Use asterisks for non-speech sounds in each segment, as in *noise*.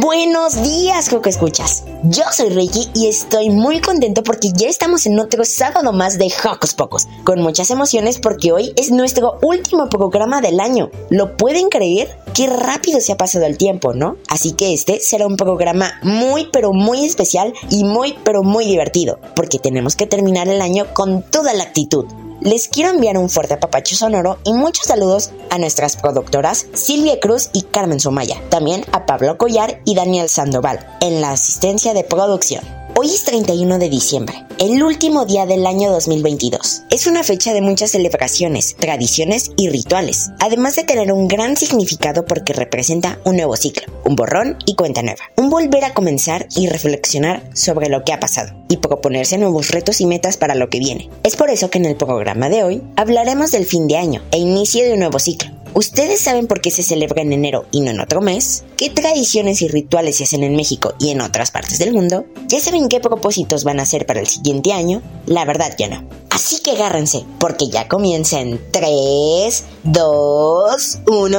Buenos días, Coco Escuchas. Yo soy Ricky y estoy muy contento porque ya estamos en otro sábado más de Hocus Pocos, con muchas emociones porque hoy es nuestro último programa del año. ¿Lo pueden creer? Qué rápido se ha pasado el tiempo, ¿no? Así que este será un programa muy pero muy especial y muy pero muy divertido, porque tenemos que terminar el año con toda la actitud les quiero enviar un fuerte apapacho sonoro y muchos saludos a nuestras productoras Silvia Cruz y Carmen Sumaya, también a Pablo Collar y Daniel Sandoval en la asistencia de producción. Hoy es 31 de diciembre, el último día del año 2022. Es una fecha de muchas celebraciones, tradiciones y rituales, además de tener un gran significado porque representa un nuevo ciclo, un borrón y cuenta nueva, un volver a comenzar y reflexionar sobre lo que ha pasado y proponerse nuevos retos y metas para lo que viene. Es por eso que en el programa de hoy hablaremos del fin de año e inicio de un nuevo ciclo ¿Ustedes saben por qué se celebra en enero y no en otro mes? ¿Qué tradiciones y rituales se hacen en México y en otras partes del mundo? ¿Ya saben qué propósitos van a hacer para el siguiente año? La verdad ya no. Así que agárrense, porque ya comienza en 3, 2, 1.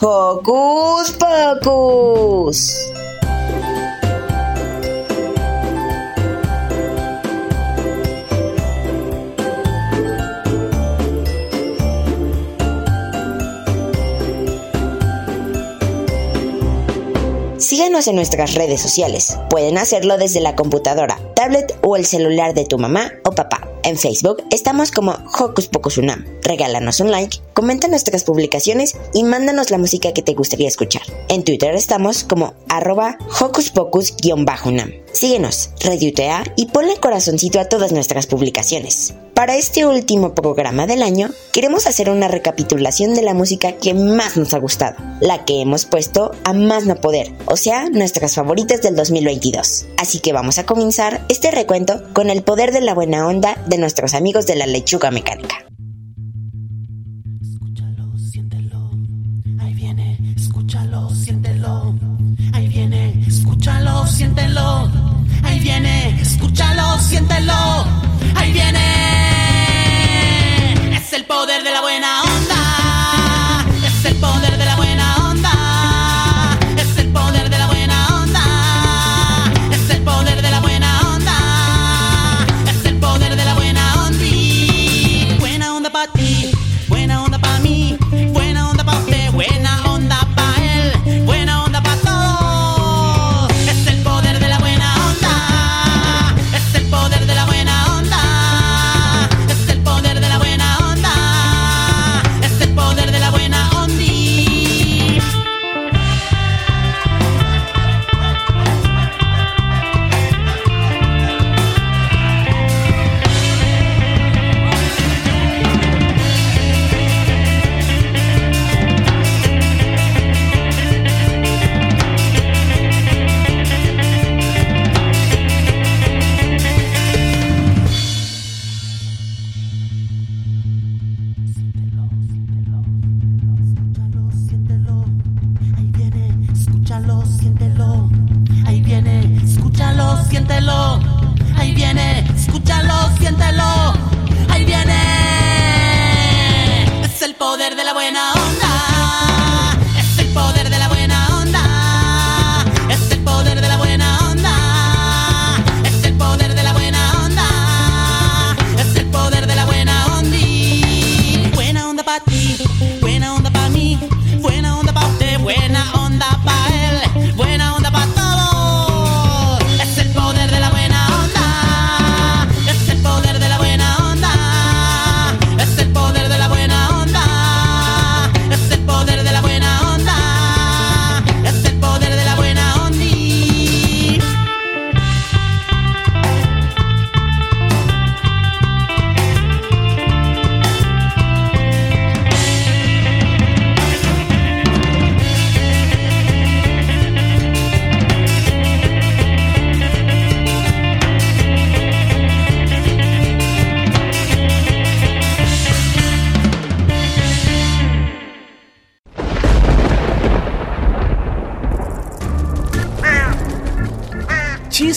¡Hocus Pocus! Síguenos en nuestras redes sociales. Pueden hacerlo desde la computadora, tablet o el celular de tu mamá o papá. En Facebook estamos como Hocus Pocus Unam. Regálanos un like, comenta nuestras publicaciones y mándanos la música que te gustaría escuchar. En Twitter estamos como arroba Hocus Pocus-Unam. Síguenos, rediutea y ponle corazoncito a todas nuestras publicaciones. Para este último programa del año, queremos hacer una recapitulación de la música que más nos ha gustado, la que hemos puesto a más no poder, o sea, nuestras favoritas del 2022. Así que vamos a comenzar este recuento con el poder de la buena onda de nuestros amigos de la lechuga mecánica. Escúchalo, siéntelo, ahí viene, escúchalo, siéntelo, ahí viene. El poder de la buena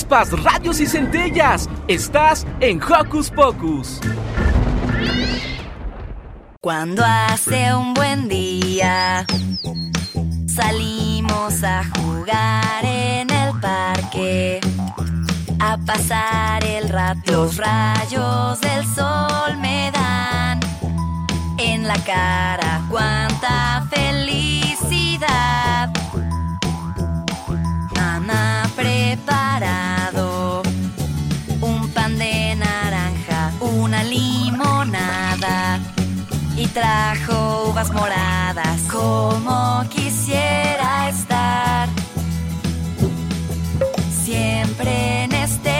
chispas, radios y centellas. Estás en Hocus Pocus. Cuando hace un buen día, salimos a jugar en el parque, a pasar el rato. Los rayos del sol me dan en la cara cuánta felicidad. Mamá ha y trajo uvas moradas como quisiera estar. Siempre en este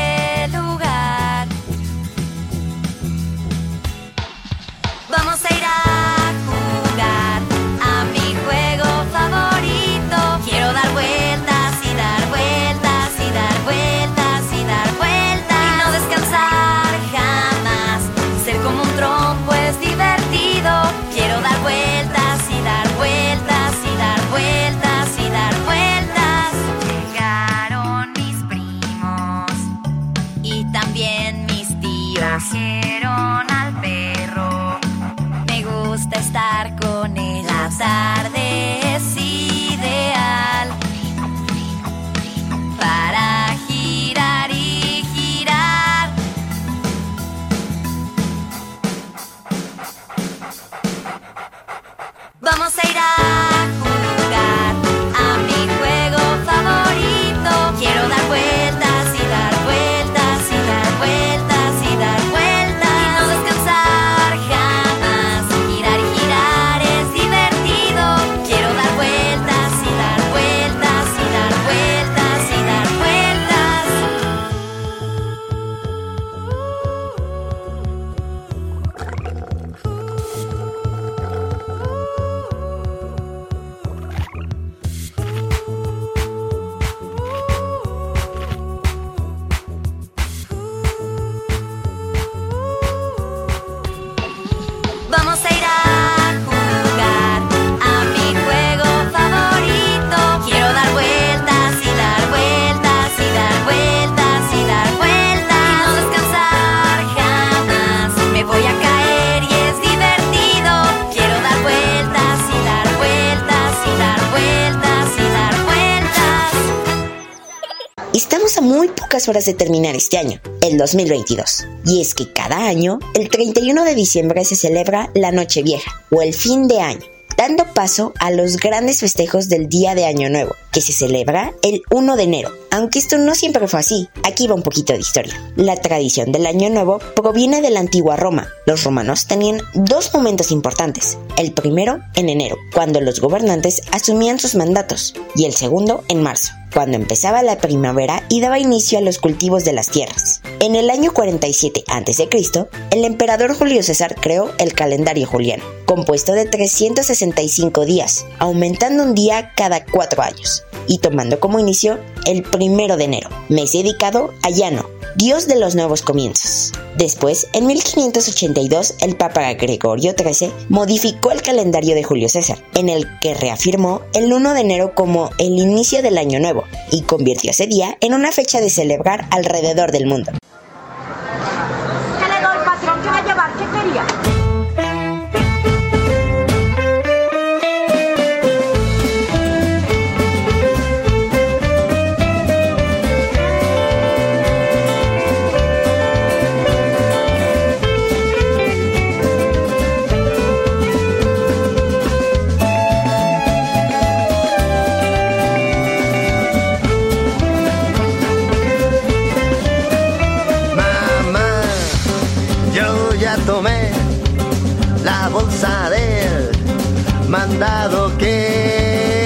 pocas horas de terminar este año, el 2022. Y es que cada año, el 31 de diciembre se celebra la Nochevieja o el fin de año, dando paso a los grandes festejos del Día de Año Nuevo, que se celebra el 1 de enero. Aunque esto no siempre fue así, aquí va un poquito de historia. La tradición del Año Nuevo proviene de la antigua Roma. Los romanos tenían dos momentos importantes. El primero en enero, cuando los gobernantes asumían sus mandatos, y el segundo en marzo, cuando empezaba la primavera y daba inicio a los cultivos de las tierras. En el año 47 a.C., el emperador Julio César creó el calendario juliano, compuesto de 365 días, aumentando un día cada cuatro años, y tomando como inicio el primero de enero, mes dedicado a Llano, dios de los nuevos comienzos. Después, en 1582, el Papa Gregorio XIII modificó el calendario de Julio César, en el que reafirmó el 1 de enero como el inicio del año nuevo y convirtió ese día en una fecha de celebrar alrededor del mundo. Mandado que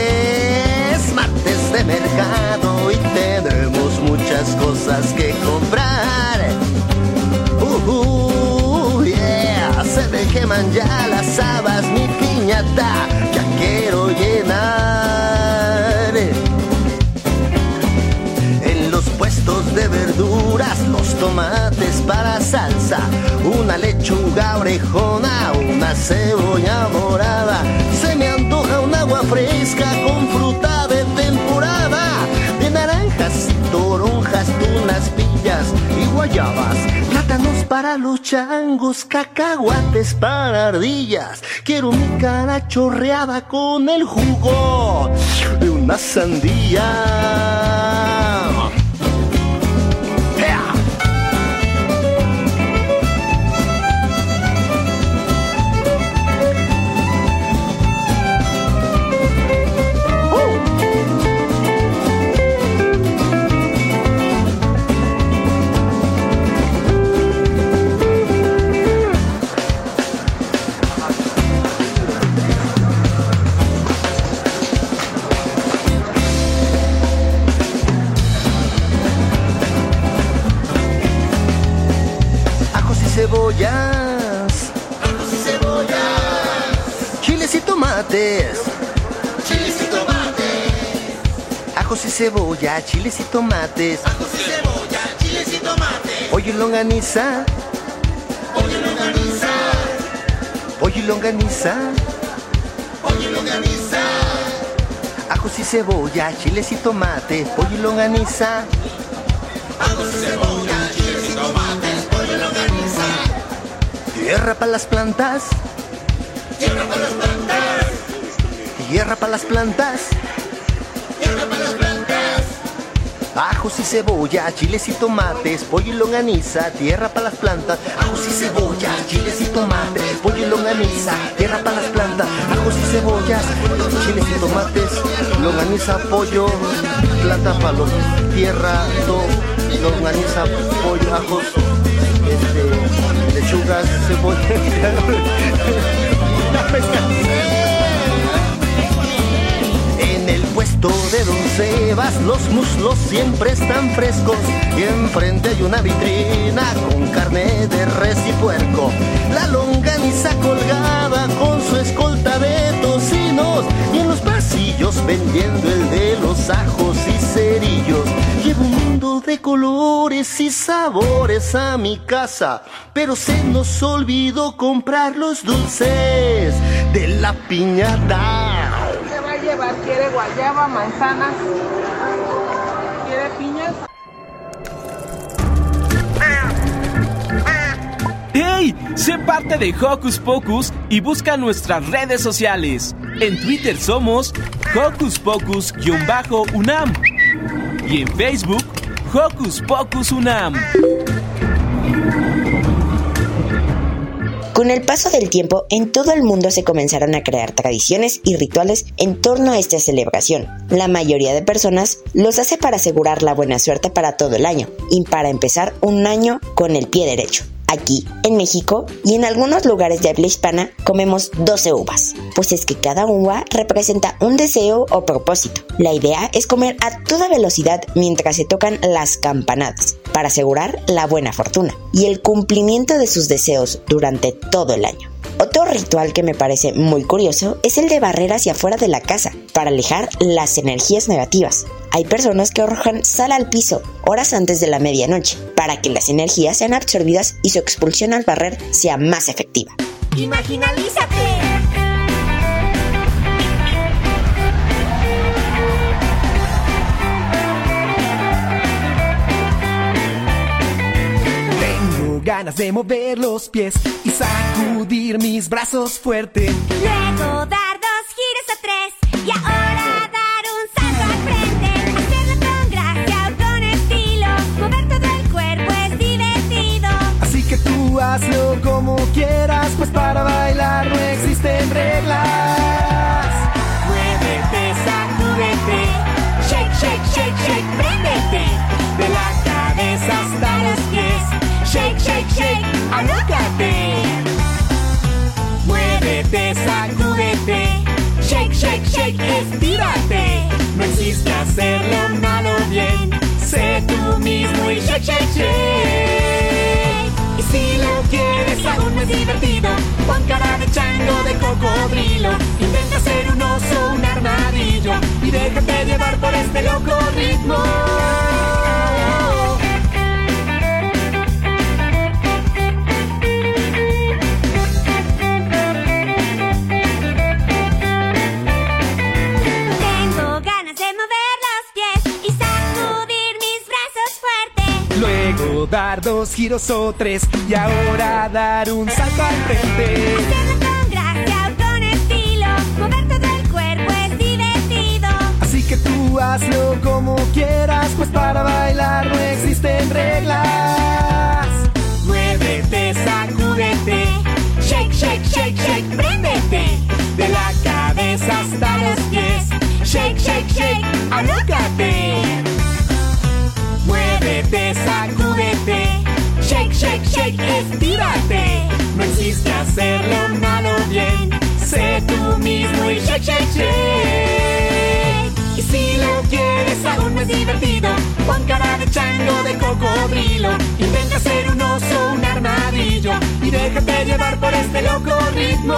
es martes de mercado y tenemos muchas cosas que comprar. Uh, uh, yeah, se me queman ya las habas, mi piñata, ya quiero llenar. En los puestos de verduras, los tomates para salsa, una lechuga orejona, una cebolla morada. Agua fresca con fruta de temporada, de naranjas y toronjas, tu guayabas, plátanos para los changos, cacahuates para ardillas. Quiero mi cara chorreada con el jugo de una sandía. Tomates. Chiles y tomates. Ajos y cebolla, chiles y tomates. Ajos y cebolla, chiles y tomates. Pollo y longaniza. Pollo y longaniza. Pollo y longaniza. Pollo y longaniza. Ajos y cebolla, chiles y tomates. Pollo y longaniza. Ajos y cebolla, chiles y tomates. Pollo y longaniza. Tierra para las plantas. Tierra para las plantas. Tierra para las plantas. Tierra para las plantas. Ajos y cebolla, chiles y tomates, pollo y longaniza, tierra para las plantas. Ajos y cebolla, chiles y tomates, pollo y longaniza, tierra para las plantas. Ajos y cebollas, chiles y tomates, longaniza, pollo, planta para los tierra, do, longaniza, pollo, ajos, este, lechugas, cebolla. *laughs* Los muslos siempre están frescos y enfrente hay una vitrina con carne de res y puerco. La longaniza colgada con su escolta de tocinos y en los pasillos vendiendo el de los ajos y cerillos. Llevo un mundo de colores y sabores a mi casa, pero se nos olvidó comprar los dulces de la piñata. ¿Qué va a llevar? ¿Quiere guayaba, manzanas? Sé parte de Hocus Pocus y busca nuestras redes sociales. En Twitter somos Hocus Pocus-UNAM y en Facebook Hocus Pocus UNAM. Con el paso del tiempo, en todo el mundo se comenzaron a crear tradiciones y rituales en torno a esta celebración. La mayoría de personas los hace para asegurar la buena suerte para todo el año y para empezar un año con el pie derecho. Aquí, en México y en algunos lugares de habla hispana, comemos 12 uvas, pues es que cada uva representa un deseo o propósito. La idea es comer a toda velocidad mientras se tocan las campanadas, para asegurar la buena fortuna y el cumplimiento de sus deseos durante todo el año. Otro ritual que me parece muy curioso es el de barrer hacia afuera de la casa para alejar las energías negativas. Hay personas que arrojan sal al piso horas antes de la medianoche para que las energías sean absorbidas y su expulsión al barrer sea más efectiva. Imaginalízate. Ganas de mover los pies y sacudir mis brazos fuerte. Luego dar dos giros a tres y ahora dar un salto al frente. Hacerlo con gracia o con estilo. Mover todo el cuerpo es divertido. Así que tú hazlo como quieras, pues para bailar no existen reglas. Muévete, sacúdete. Shake, shake, shake, shake, préndete. De la cabeza hasta los. Shake, shake, shake, alócate. Muévete, sacúdete. Shake, shake, shake, estírate. No existe hacerlo malo o bien. Sé tú mismo y shake, shake, shake. Y si lo quieres aún más divertido, Pon cara de chango, de cocodrilo. Intenta ser un oso, un armadillo. Y déjate llevar por este loco ritmo. Dar dos giros o tres y ahora dar un salto al frente. Hacerlo con gracia o con estilo, mover todo el cuerpo es divertido. Así que tú hazlo como quieras, pues para bailar no existen reglas. Muévete, sacúdete, shake, shake, shake, shake, préndete. De la cabeza hasta los pies, shake, shake, shake, alócate. Shake, shake, estírate. No existe hacerlo malo o bien, sé tú mismo y shake, shake, shake. Y si lo quieres aún más divertido, pon cara de chango, de cocodrilo. Intenta ser un oso, un armadillo y déjate llevar por este loco ritmo.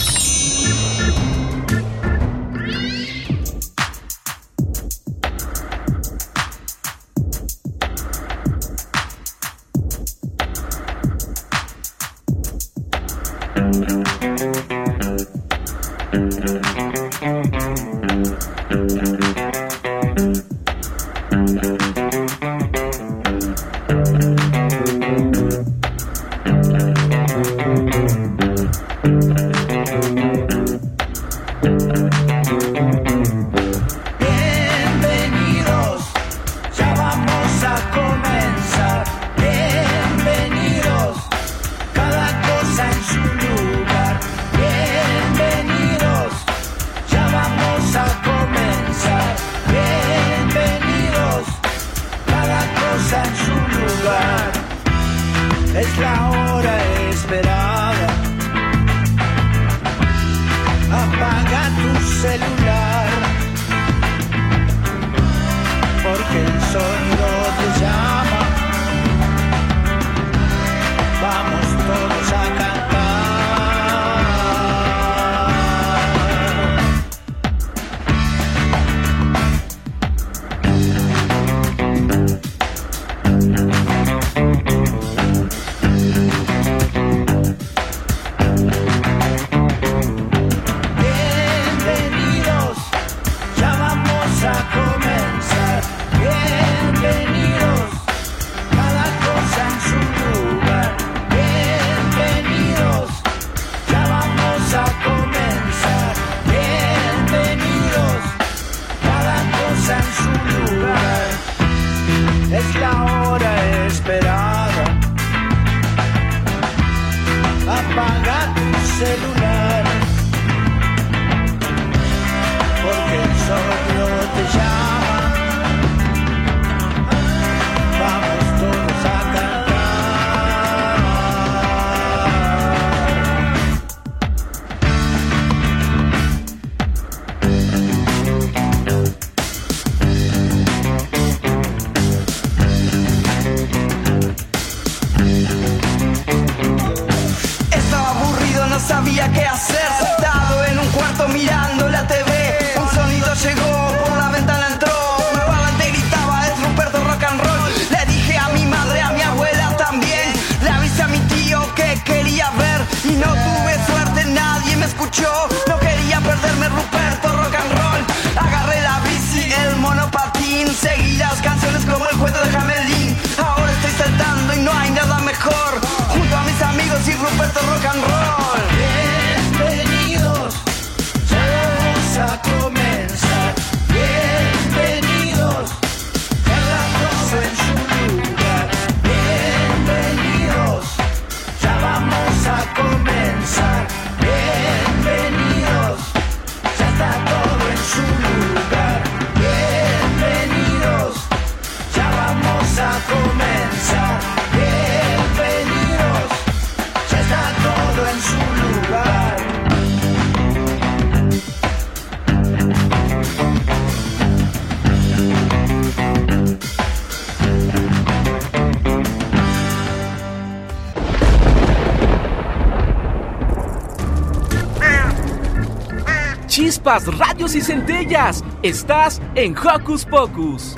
Chispas, radios y centellas. Estás en Hocus Pocus.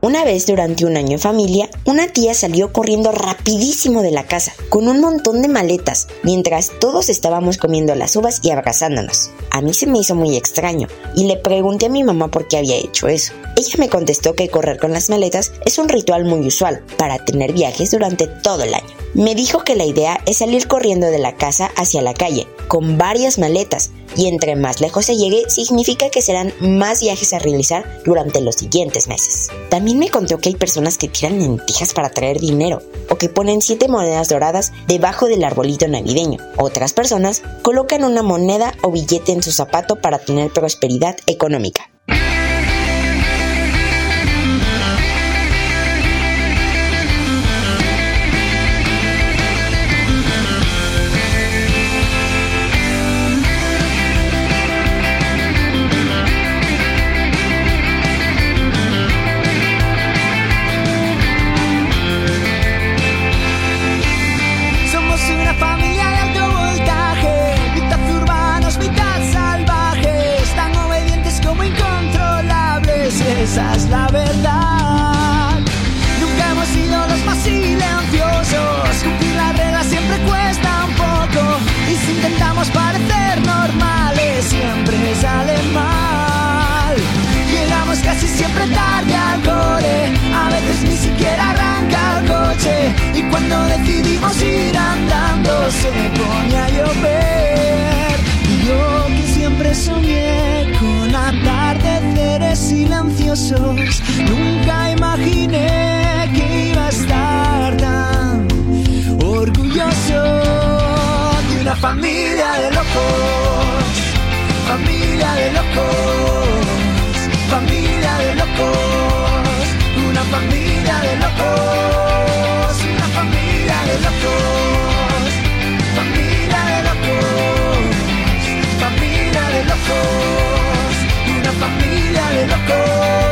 Una vez durante un año en familia, una tía salió corriendo rapidísimo de la casa, con un montón de maletas, mientras todos estábamos comiendo las uvas y abrazándonos. A mí se me hizo muy extraño, y le pregunté a mi mamá por qué había hecho eso. Ella me contestó que correr con las maletas es un ritual muy usual para tener viajes durante todo el año. Me dijo que la idea es salir corriendo de la casa hacia la calle, con varias maletas, y entre más lejos se llegue significa que serán más viajes a realizar durante los siguientes meses. También me contó que hay personas que tiran lentejas para traer dinero o que ponen siete monedas doradas debajo del arbolito navideño. Otras personas colocan una moneda o billete en su zapato para tener prosperidad económica. Se pone a llover. Y yo que siempre soñé con atardeceres silenciosos, nunca imaginé que iba a estar tan orgulloso de una familia de locos, familia de locos. Familia de locos, una familia de locos, una familia de locos, locos, una familia de locos.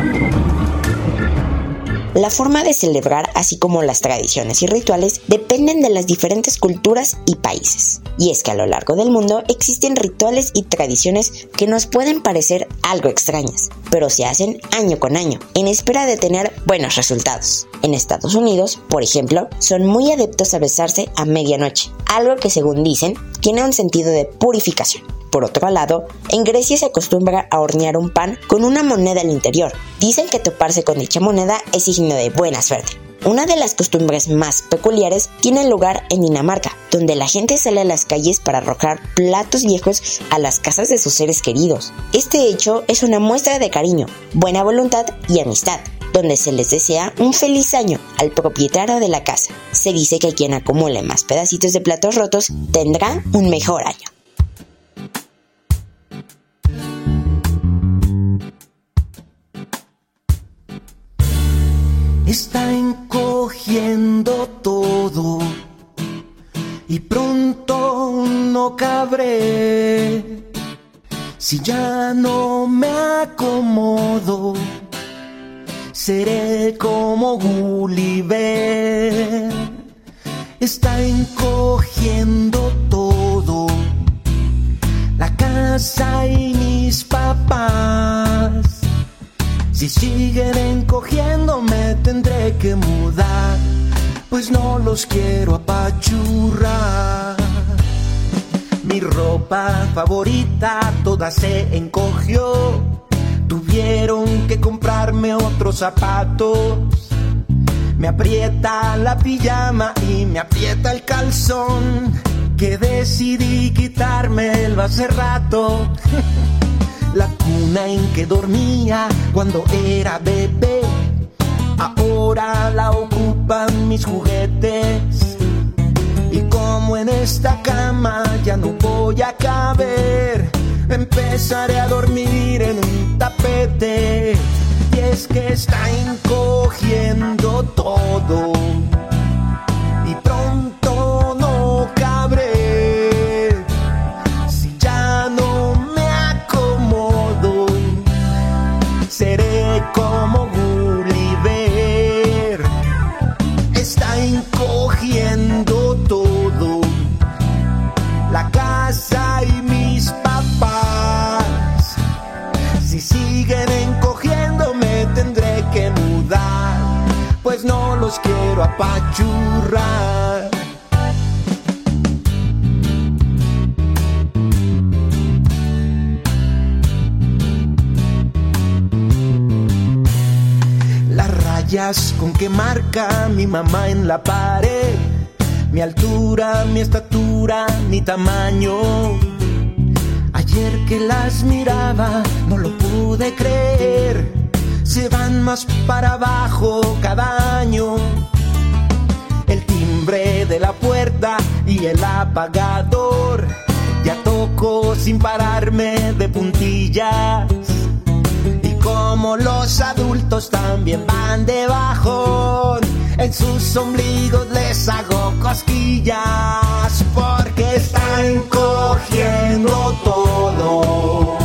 La forma de celebrar, así como las tradiciones y rituales, dependen de las diferentes culturas y países. Y es que a lo largo del mundo existen rituales y tradiciones que nos pueden parecer algo extrañas, pero se hacen año con año, en espera de tener buenos resultados. En Estados Unidos, por ejemplo, son muy adeptos a besarse a medianoche, algo que según dicen tiene un sentido de purificación. Por otro lado, en Grecia se acostumbra a hornear un pan con una moneda al interior. Dicen que toparse con dicha moneda es signo de buena suerte. Una de las costumbres más peculiares tiene lugar en Dinamarca, donde la gente sale a las calles para arrojar platos viejos a las casas de sus seres queridos. Este hecho es una muestra de cariño, buena voluntad y amistad, donde se les desea un feliz año al propietario de la casa. Se dice que quien acumule más pedacitos de platos rotos tendrá un mejor año. Está encogiendo todo y pronto no cabré. Si ya no me acomodo seré como Gulliver. Está encogiendo casa mis papás si siguen encogiendo me tendré que mudar, pues no los quiero apachurrar. Mi ropa favorita toda se encogió, tuvieron que comprarme otros zapatos. Me aprieta la pijama y me aprieta el calzón, que decidí quitarme el hace rato. *laughs* la cuna en que dormía cuando era bebé. Ahora la ocupan mis juguetes. Y como en esta cama ya no voy a caber, empezaré a dormir en un tapete. Y es que está encogiendo todo. Y pronto quiero. Las rayas con que marca mi mamá en la pared, mi altura, mi estatura, mi tamaño. Ayer que las miraba no lo pude creer, se van más para abajo cada año. La puerta y el apagador, ya toco sin pararme de puntillas. Y como los adultos también van de bajón, en sus ombligos les hago cosquillas porque está encogiendo todo.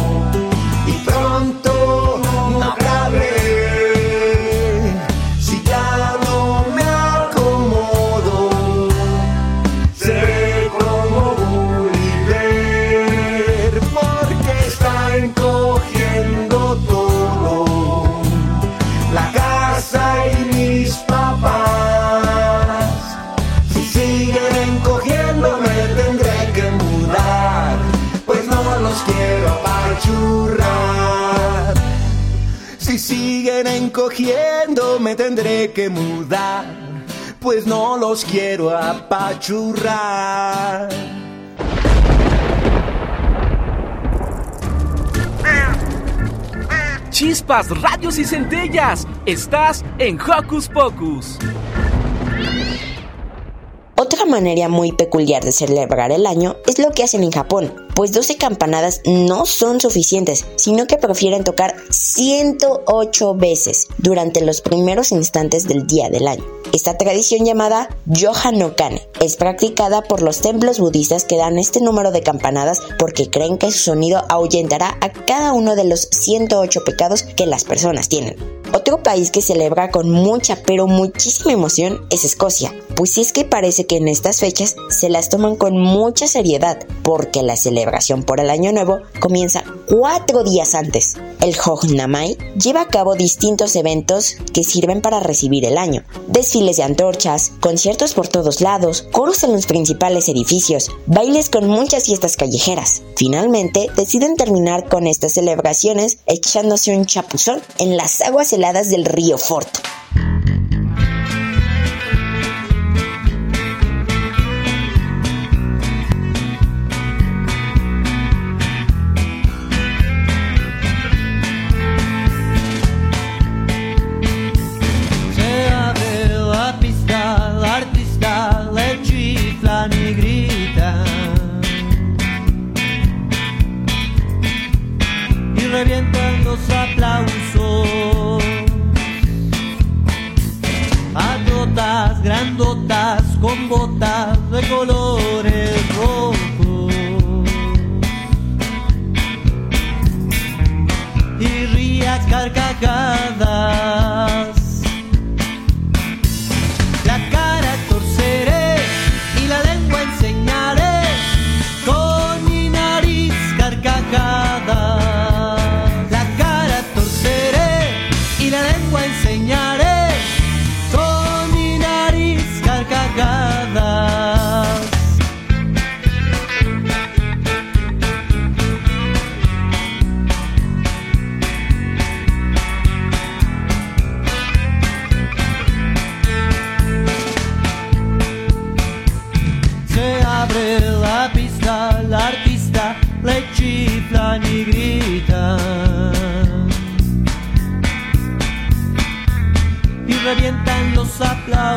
Tendré que mudar, pues no los quiero apachurrar. Chispas, radios y centellas. Estás en Hocus Pocus. Otra manera muy peculiar de celebrar el año es lo que hacen en Japón, pues 12 campanadas no son suficientes, sino que prefieren tocar 108 veces durante los primeros instantes del día del año. Esta tradición llamada Yohanokane es practicada por los templos budistas que dan este número de campanadas porque creen que su sonido ahuyentará a cada uno de los 108 pecados que las personas tienen. Otro país que celebra con mucha pero muchísima emoción es Escocia, pues es que parece que en estas fechas se las toman con mucha seriedad porque las celebran celebración por el Año Nuevo comienza cuatro días antes. El Hognamai lleva a cabo distintos eventos que sirven para recibir el año. Desfiles de antorchas, conciertos por todos lados, coros en los principales edificios, bailes con muchas fiestas callejeras. Finalmente, deciden terminar con estas celebraciones echándose un chapuzón en las aguas heladas del río Fort.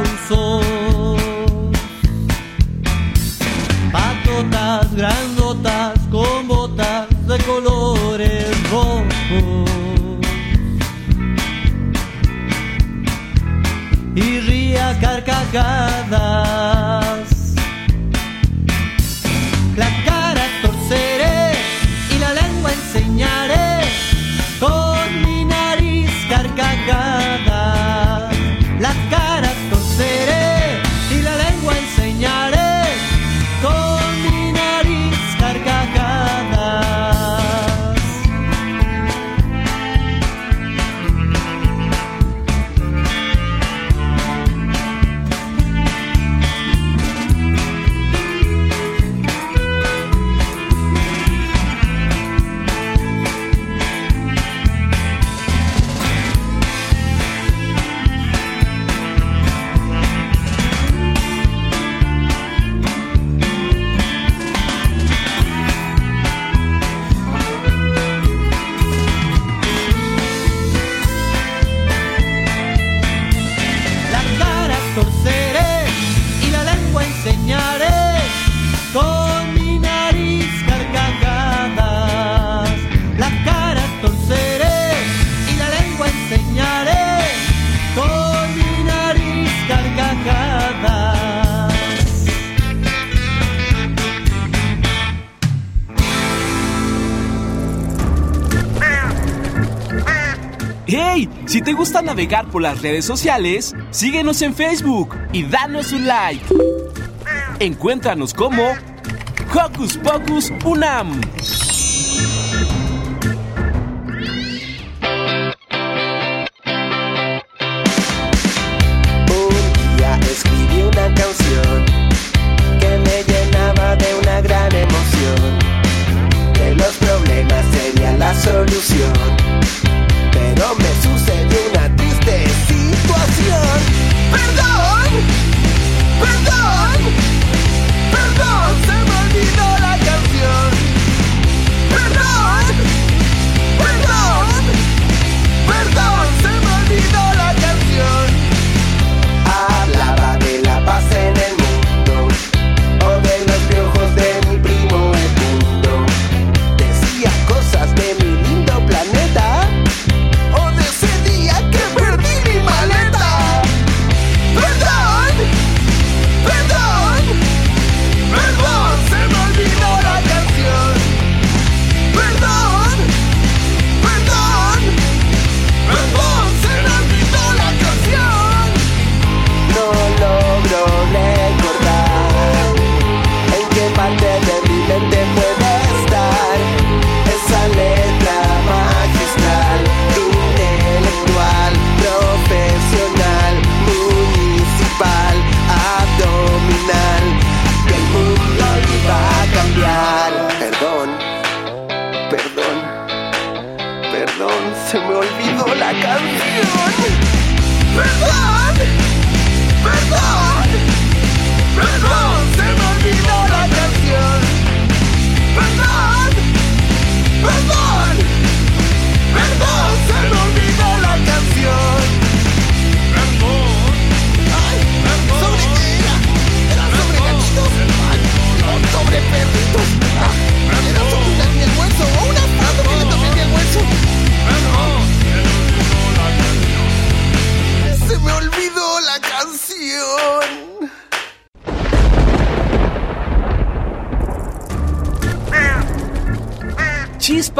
causó navegar por las redes sociales, síguenos en Facebook y danos un like. Encuéntranos como Hocus Pocus Unam. Un día escribí una canción que me llenaba de una gran emoción. Que los problemas serían la solución ¡Perdón!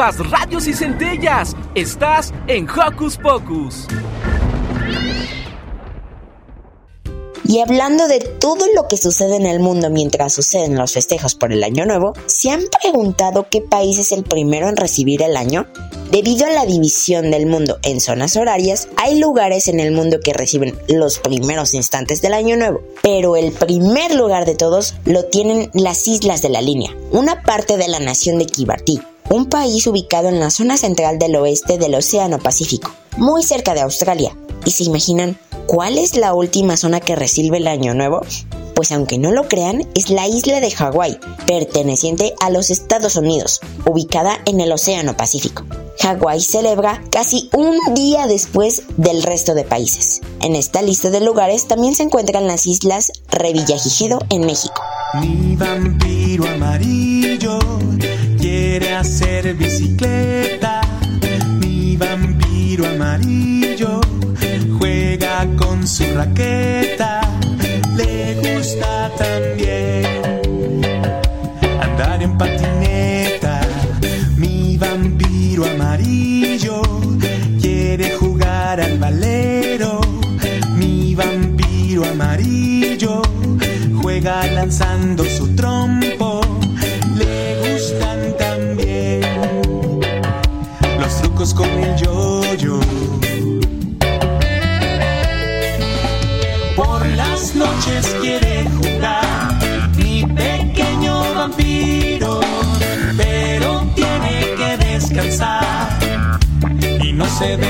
Radios y centellas. Estás en Hocus Pocus. Y hablando de todo lo que sucede en el mundo mientras suceden los festejos por el Año Nuevo, ¿se han preguntado qué país es el primero en recibir el año? Debido a la división del mundo en zonas horarias, hay lugares en el mundo que reciben los primeros instantes del Año Nuevo, pero el primer lugar de todos lo tienen las Islas de la Línea, una parte de la nación de Kibartí, un país ubicado en la zona central del oeste del Océano Pacífico, muy cerca de Australia. ¿Y se imaginan cuál es la última zona que recibe el Año Nuevo? Pues aunque no lo crean, es la isla de Hawái, perteneciente a los Estados Unidos, ubicada en el Océano Pacífico. Hawái celebra casi un día después del resto de países. En esta lista de lugares también se encuentran las islas Revillagigedo en México. Mi vampiro amarillo quiere hacer bicicleta. Mi vampiro amarillo juega con su raqueta. Le gusta también andar en patineta. Mi vampiro amarillo quiere jugar al valero. Mi vampiro amarillo juega lanzando su trompo. Quiere jugar. Mi pequeño vampiro, pero tiene que descansar. Y no se debe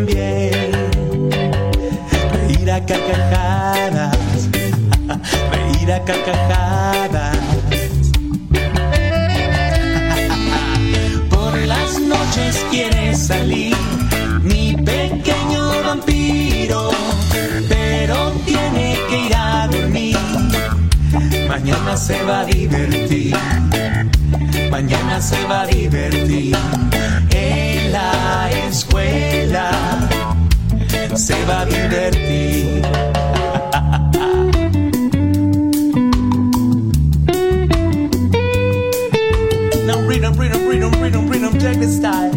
también reír a carcajadas. *laughs* reír a carcajadas. *laughs* Por las noches quiere salir mi pequeño vampiro, pero tiene que ir a dormir. Mañana se va a divertir, mañana se va a divertir. La escuela se va a divertir. Now rhythm, rhythm, rhythm, rhythm, rhythm, check the style.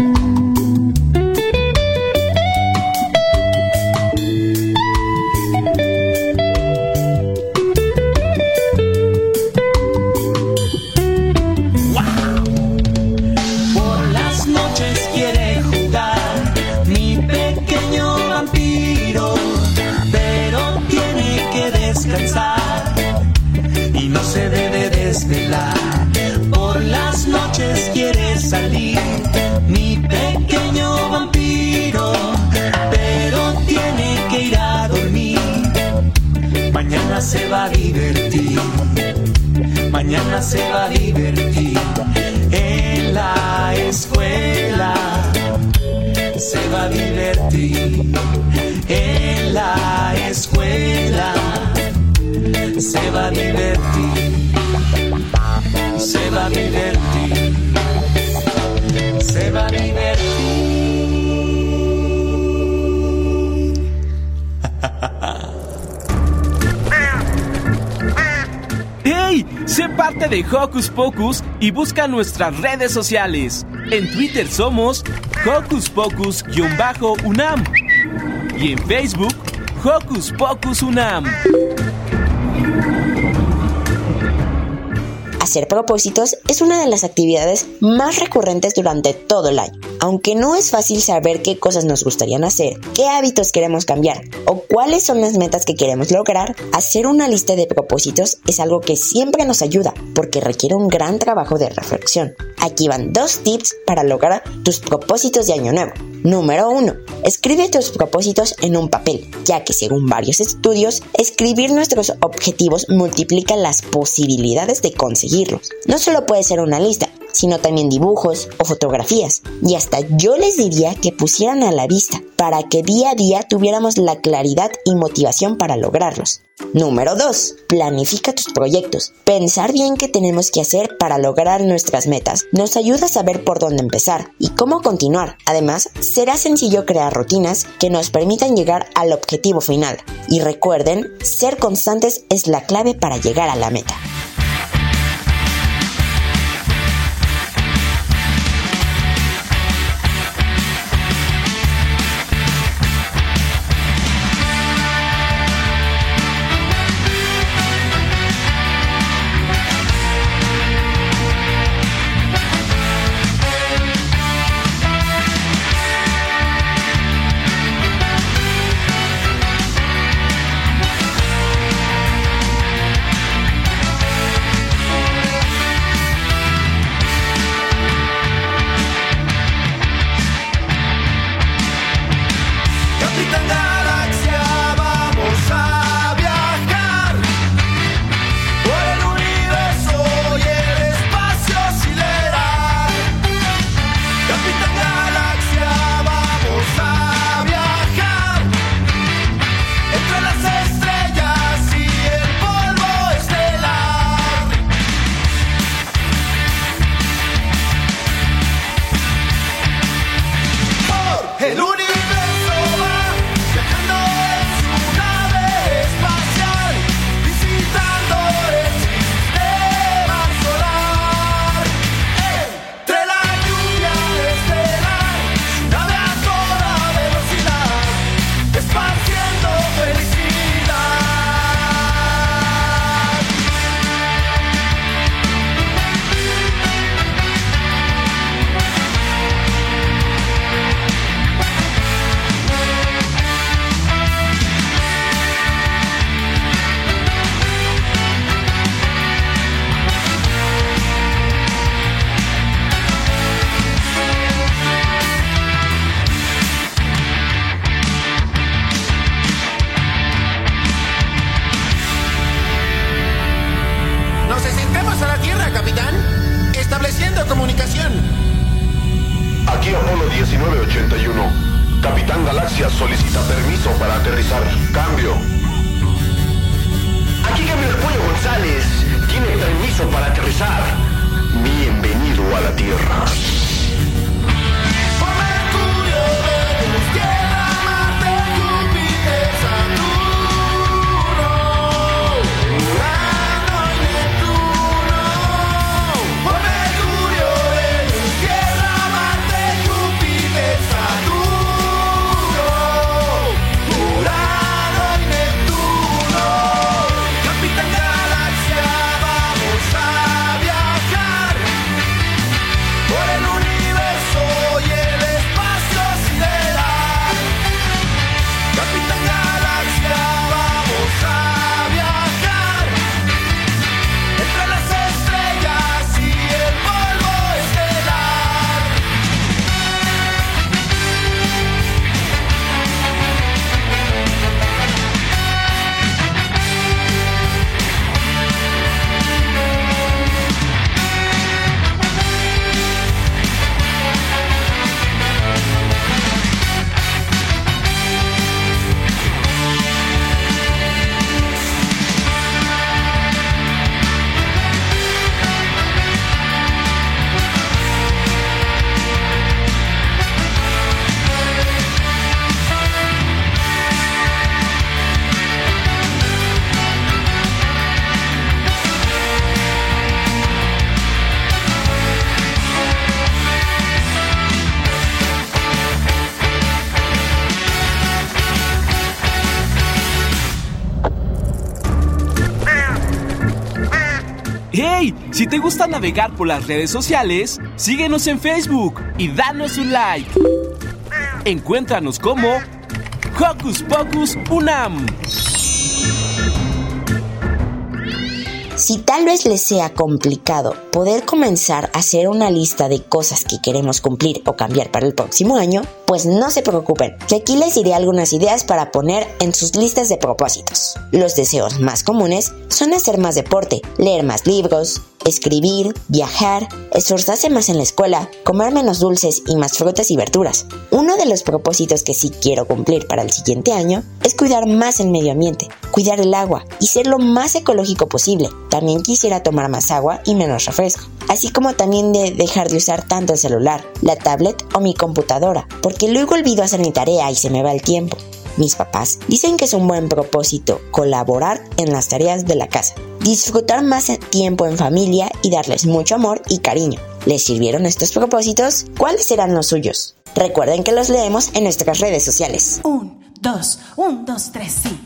Hocus Pocus y busca nuestras redes sociales. En Twitter somos Hocus Pocus-UNAM y en Facebook Hocus Pocus UNAM. Hacer propósitos es una de las actividades más recurrentes durante todo el año. Aunque no es fácil saber qué cosas nos gustarían hacer, qué hábitos queremos cambiar o cuáles son las metas que queremos lograr, hacer una lista de propósitos es algo que siempre nos ayuda porque requiere un gran trabajo de reflexión. Aquí van dos tips para lograr tus propósitos de año nuevo. Número 1. Escribe tus propósitos en un papel, ya que según varios estudios, escribir nuestros objetivos multiplica las posibilidades de conseguirlos. No solo puede ser una lista, sino también dibujos o fotografías. Y hasta yo les diría que pusieran a la vista para que día a día tuviéramos la claridad y motivación para lograrlos. Número 2. Planifica tus proyectos. Pensar bien qué tenemos que hacer para lograr nuestras metas nos ayuda a saber por dónde empezar y cómo continuar. Además, será sencillo crear rutinas que nos permitan llegar al objetivo final. Y recuerden, ser constantes es la clave para llegar a la meta. Te gusta navegar por las redes sociales, síguenos en Facebook y danos un like. Encuéntranos como Hocus Pocus Unam. Si tal vez les sea complicado poder comenzar a hacer una lista de cosas que queremos cumplir o cambiar para el próximo año, pues no se preocupen, que aquí les diré algunas ideas para poner en sus listas de propósitos. Los deseos más comunes son hacer más deporte, leer más libros, escribir, viajar, esforzarse más en la escuela, comer menos dulces y más frutas y verduras. Uno de los propósitos que sí quiero cumplir para el siguiente año es cuidar más el medio ambiente, cuidar el agua y ser lo más ecológico posible. También quisiera tomar más agua y menos refresco, así como también de dejar de usar tanto el celular, la tablet o mi computadora, porque luego olvido hacer mi tarea y se me va el tiempo. Mis papás dicen que es un buen propósito colaborar en las tareas de la casa, disfrutar más tiempo en familia y darles mucho amor y cariño. ¿Les sirvieron estos propósitos? ¿Cuáles serán los suyos? Recuerden que los leemos en nuestras redes sociales. Un, dos, un, dos, tres, sí.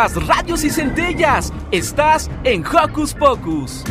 Chispas, radios y centellas. Estás en Hocus Pocus.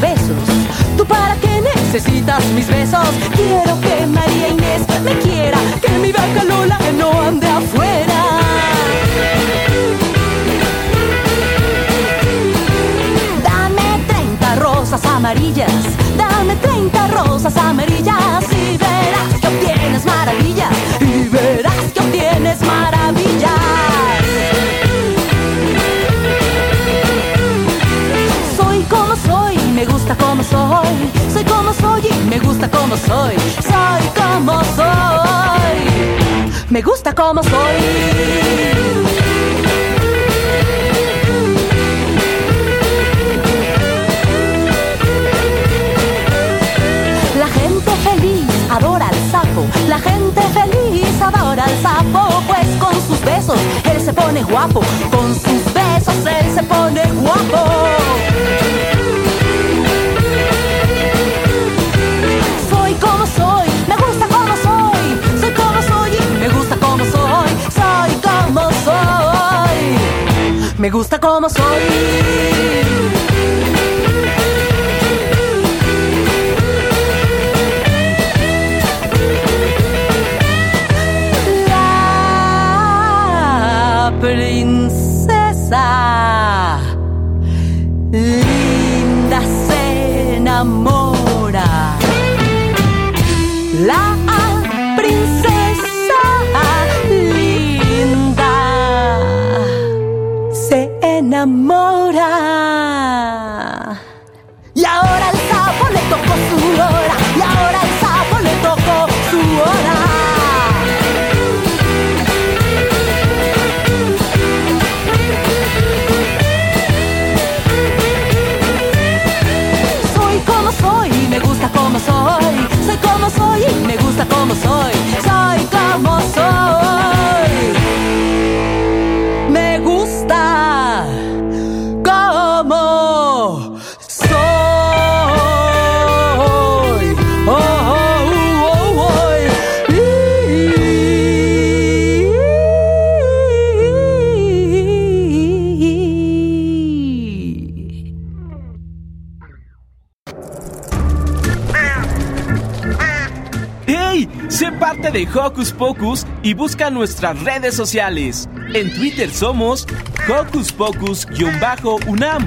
Besos? ¿Tú para qué necesitas mis besos? Quiero que María Inés me quiera, que mi vaca Lola no ande afuera. Dame 30 rosas amarillas, dame 30 rosas amarillas y verás que obtienes maravillas, y verás que obtienes maravillas. Como soy. Soy como soy y me gusta como soy. Soy como me gusta como soy. La gente feliz adora al sapo, la gente feliz adora al sapo, pues con sus besos él se pone guapo, con sus besos él se pone guapo. Me gusta como soy. Hocus Pocus y busca nuestras redes sociales. En Twitter somos Hocus Pocus-UNAM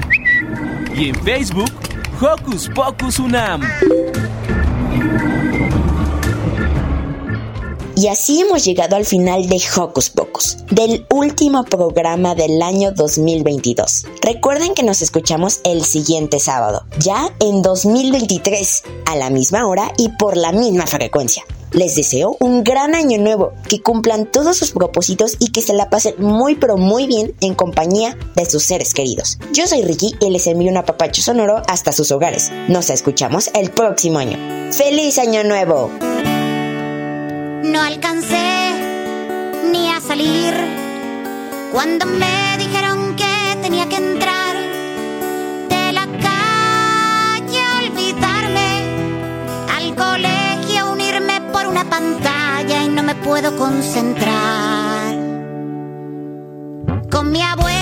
y en Facebook Hocus Pocus UNAM. Y así hemos llegado al final de Hocus Pocus, del último programa del año 2022. Recuerden que nos escuchamos el siguiente sábado, ya en 2023, a la misma hora y por la misma frecuencia. Les deseo un gran año nuevo, que cumplan todos sus propósitos y que se la pasen muy pero muy bien en compañía de sus seres queridos. Yo soy Ricky y les envío un apapacho sonoro hasta sus hogares. Nos escuchamos el próximo año. ¡Feliz año nuevo! No alcancé ni a salir cuando me pantalla y no me puedo concentrar. Con mi abuela